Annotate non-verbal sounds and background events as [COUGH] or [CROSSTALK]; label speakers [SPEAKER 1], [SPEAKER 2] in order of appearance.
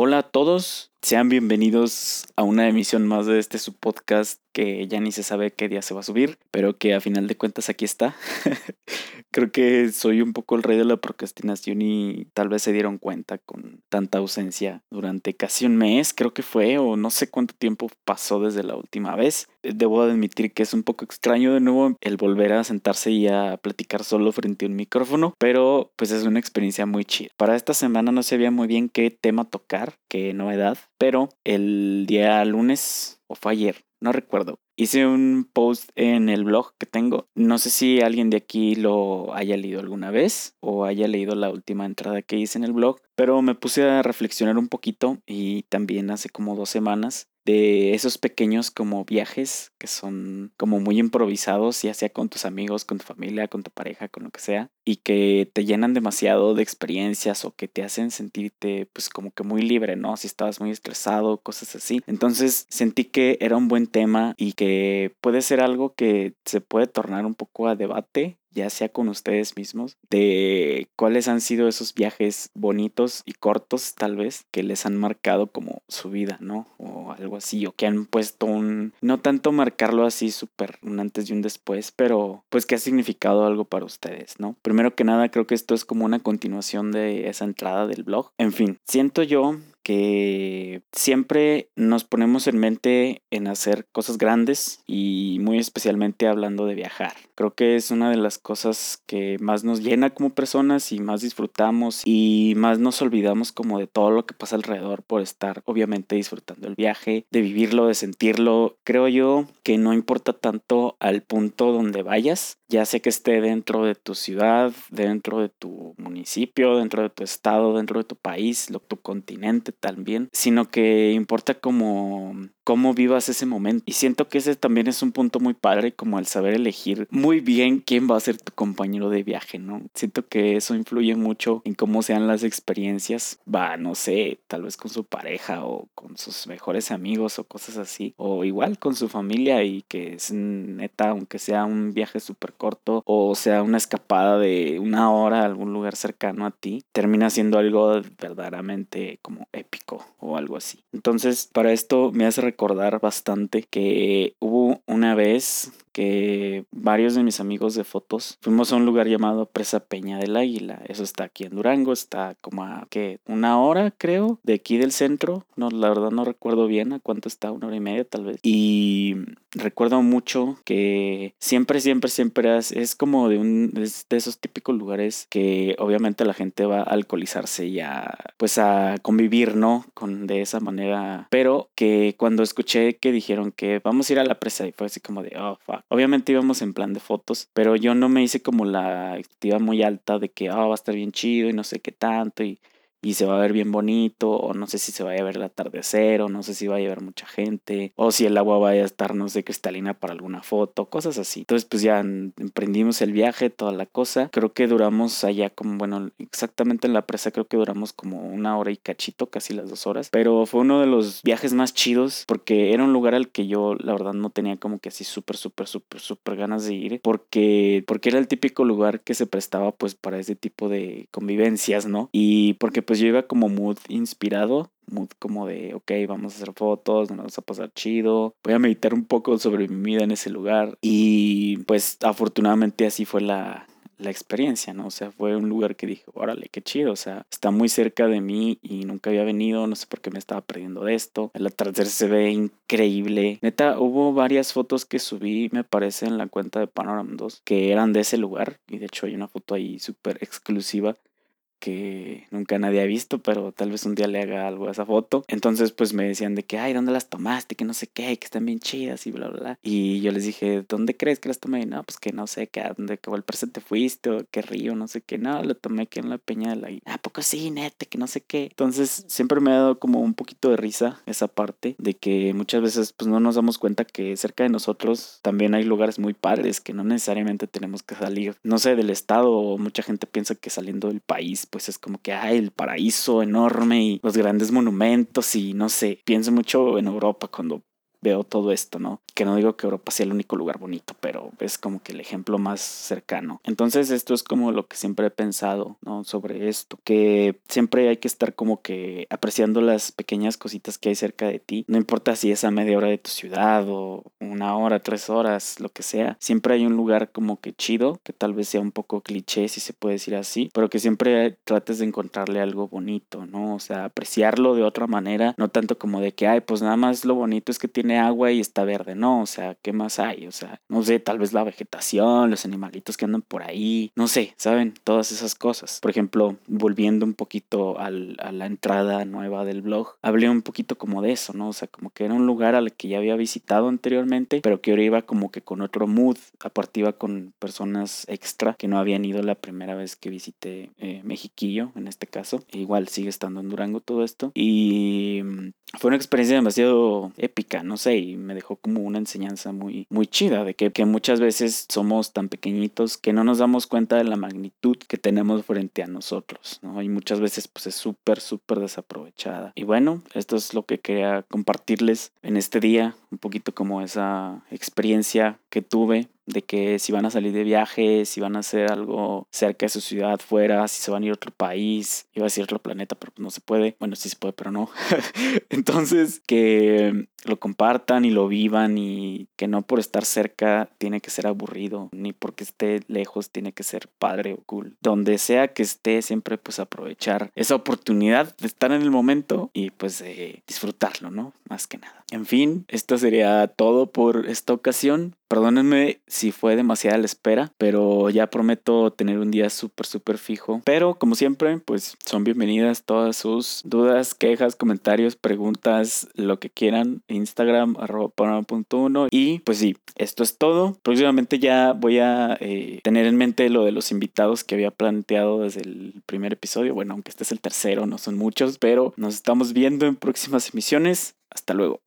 [SPEAKER 1] Hola a todos, sean bienvenidos a una emisión más de este su podcast que ya ni se sabe qué día se va a subir, pero que a final de cuentas aquí está. [LAUGHS] Creo que soy un poco el rey de la procrastinación y tal vez se dieron cuenta con tanta ausencia durante casi un mes, creo que fue, o no sé cuánto tiempo pasó desde la última vez. Debo admitir que es un poco extraño de nuevo el volver a sentarse y a platicar solo frente a un micrófono, pero pues es una experiencia muy chida. Para esta semana no sabía muy bien qué tema tocar, qué novedad, pero el día lunes o fue ayer, no recuerdo. Hice un post en el blog que tengo. No sé si alguien de aquí lo haya leído alguna vez o haya leído la última entrada que hice en el blog, pero me puse a reflexionar un poquito y también hace como dos semanas de esos pequeños como viajes que son como muy improvisados, ya sea con tus amigos, con tu familia, con tu pareja, con lo que sea, y que te llenan demasiado de experiencias o que te hacen sentirte pues como que muy libre, ¿no? Si estabas muy estresado, cosas así. Entonces sentí que era un buen tema y que puede ser algo que se puede tornar un poco a debate ya sea con ustedes mismos, de cuáles han sido esos viajes bonitos y cortos tal vez que les han marcado como su vida, ¿no? O algo así, o que han puesto un, no tanto marcarlo así súper un antes y un después, pero pues que ha significado algo para ustedes, ¿no? Primero que nada, creo que esto es como una continuación de esa entrada del blog. En fin, siento yo que siempre nos ponemos en mente en hacer cosas grandes y muy especialmente hablando de viajar. Creo que es una de las cosas que más nos llena como personas y más disfrutamos y más nos olvidamos como de todo lo que pasa alrededor por estar obviamente disfrutando el viaje, de vivirlo, de sentirlo. Creo yo que no importa tanto al punto donde vayas, ya sé que esté dentro de tu ciudad, dentro de tu municipio, dentro de tu estado, dentro de tu país, tu continente también, sino que importa como cómo vivas ese momento. Y siento que ese también es un punto muy padre, como el saber elegir muy bien quién va a ser tu compañero de viaje, ¿no? Siento que eso influye mucho en cómo sean las experiencias. Va, no sé, tal vez con su pareja o con sus mejores amigos o cosas así. O igual con su familia y que es neta, aunque sea un viaje súper corto o sea una escapada de una hora a algún lugar cercano a ti, termina siendo algo verdaderamente como épico o algo así. Entonces, para esto me hace recordar bastante que hubo una vez que varios de mis amigos de fotos fuimos a un lugar llamado Presa Peña del Águila. Eso está aquí en Durango, está como a que una hora creo de aquí del centro. No, la verdad no recuerdo bien a cuánto está, una hora y media tal vez. Y recuerdo mucho que siempre, siempre, siempre es, es como de un de esos típicos lugares que obviamente la gente va a alcoholizarse y a pues a convivir, ¿no? Con de esa manera. Pero que cuando escuché que dijeron que vamos a ir a la presa y fue así como de, oh, fuck. Obviamente íbamos en plan de fotos, pero yo no me hice como la expectativa muy alta de que, oh, va a estar bien chido y no sé qué tanto y y se va a ver bien bonito, o no sé si se vaya a ver el atardecer, o no sé si va a haber mucha gente, o si el agua vaya a estar, no sé, cristalina para alguna foto, cosas así. Entonces, pues ya emprendimos el viaje, toda la cosa. Creo que duramos allá como, bueno, exactamente en la presa, creo que duramos como una hora y cachito, casi las dos horas, pero fue uno de los viajes más chidos porque era un lugar al que yo, la verdad, no tenía como que así súper, súper, súper, súper ganas de ir, porque, porque era el típico lugar que se prestaba pues para ese tipo de convivencias, ¿no? Y porque pues yo iba como mood inspirado, mood como de, ok, vamos a hacer fotos, nos vamos a pasar chido, voy a meditar un poco sobre mi vida en ese lugar y pues afortunadamente así fue la, la experiencia, ¿no? O sea, fue un lugar que dije, órale, qué chido, o sea, está muy cerca de mí y nunca había venido, no sé por qué me estaba perdiendo de esto. El atardecer se ve increíble. Neta, hubo varias fotos que subí, me parece, en la cuenta de Panorama 2, que eran de ese lugar y de hecho hay una foto ahí súper exclusiva que nunca nadie ha visto, pero tal vez un día le haga algo a esa foto. Entonces, pues me decían de que, ay, ¿dónde las tomaste? Que no sé qué, que están bien chidas y bla, bla, bla. Y yo les dije, ¿dónde crees que las tomé? No, pues que no sé, que a dónde que el presente fuiste o qué río, no sé qué. No, lo tomé aquí en la peña de la... ¿A poco sí, neta? Que no sé qué. Entonces, siempre me ha dado como un poquito de risa esa parte de que muchas veces, pues no nos damos cuenta que cerca de nosotros también hay lugares muy padres que no necesariamente tenemos que salir, no sé, del estado mucha gente piensa que saliendo del país pues es como que hay el paraíso enorme y los grandes monumentos y no sé, pienso mucho en Europa cuando veo todo esto, ¿no? Que no digo que Europa sea el único lugar bonito, pero es como que el ejemplo más cercano. Entonces esto es como lo que siempre he pensado, ¿no? Sobre esto, que siempre hay que estar como que apreciando las pequeñas cositas que hay cerca de ti, no importa si es a media hora de tu ciudad o una hora, tres horas, lo que sea, siempre hay un lugar como que chido, que tal vez sea un poco cliché si se puede decir así, pero que siempre trates de encontrarle algo bonito, ¿no? O sea, apreciarlo de otra manera, no tanto como de que, ay, pues nada más lo bonito es que tiene agua y está verde, no, o sea, ¿qué más hay? O sea, no sé, tal vez la vegetación, los animalitos que andan por ahí, no sé, ¿saben? Todas esas cosas. Por ejemplo, volviendo un poquito al, a la entrada nueva del blog, hablé un poquito como de eso, ¿no? O sea, como que era un lugar al que ya había visitado anteriormente, pero que ahora iba como que con otro mood, aparte iba con personas extra que no habían ido la primera vez que visité eh, Mexiquillo, en este caso. E igual sigue estando en Durango todo esto. Y mm, fue una experiencia demasiado épica, no sé, y me dejó como una enseñanza muy, muy chida de que, que muchas veces somos tan pequeñitos que no nos damos cuenta de la magnitud que tenemos frente a nosotros, ¿no? Y muchas veces pues es súper, súper desaprovechada. Y bueno, esto es lo que quería compartirles en este día, un poquito como esa experiencia que tuve de que si van a salir de viaje, si van a hacer algo cerca de su ciudad, fuera, si se van a ir a otro país, iba a decir otro planeta, pero no se puede. Bueno, sí se puede, pero no. [LAUGHS] Entonces, que lo compartan y lo vivan y que no por estar cerca tiene que ser aburrido, ni porque esté lejos tiene que ser padre o cool. Donde sea que esté, siempre pues aprovechar esa oportunidad de estar en el momento y pues de disfrutarlo, ¿no? Más que nada. En fin, esto sería todo por esta ocasión. Perdónenme si fue demasiada la espera, pero ya prometo tener un día súper, súper fijo. Pero como siempre, pues son bienvenidas todas sus dudas, quejas, comentarios, preguntas, lo que quieran. Instagram, arroba uno. Y pues sí, esto es todo. Próximamente ya voy a eh, tener en mente lo de los invitados que había planteado desde el primer episodio. Bueno, aunque este es el tercero, no son muchos, pero nos estamos viendo en próximas emisiones. Hasta luego.